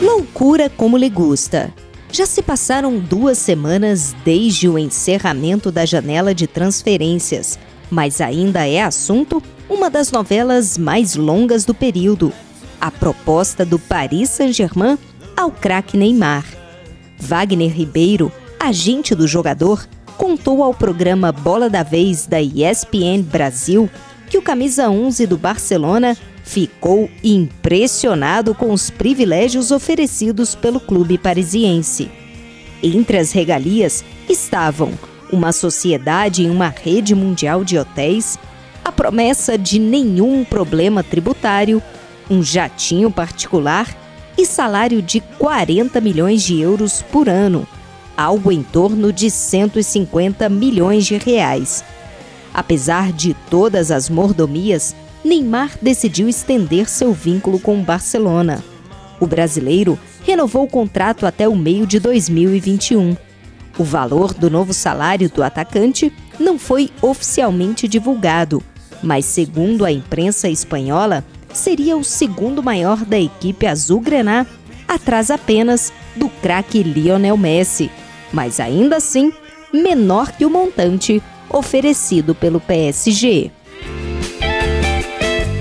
Loucura como lhe gusta. Já se passaram duas semanas desde o encerramento da janela de transferências, mas ainda é assunto uma das novelas mais longas do período: a proposta do Paris Saint-Germain ao craque Neymar. Wagner Ribeiro, agente do jogador, contou ao programa Bola da Vez da ESPN Brasil que o camisa 11 do Barcelona ficou impressionado com os privilégios oferecidos pelo clube parisiense. Entre as regalias estavam uma sociedade em uma rede mundial de hotéis, a promessa de nenhum problema tributário, um jatinho particular e salário de 40 milhões de euros por ano, algo em torno de 150 milhões de reais. Apesar de todas as mordomias, Neymar decidiu estender seu vínculo com o Barcelona. O brasileiro renovou o contrato até o meio de 2021. O valor do novo salário do atacante não foi oficialmente divulgado, mas, segundo a imprensa espanhola, seria o segundo maior da equipe azul-grená, atrás apenas do craque Lionel Messi, mas ainda assim menor que o montante oferecido pelo PSG.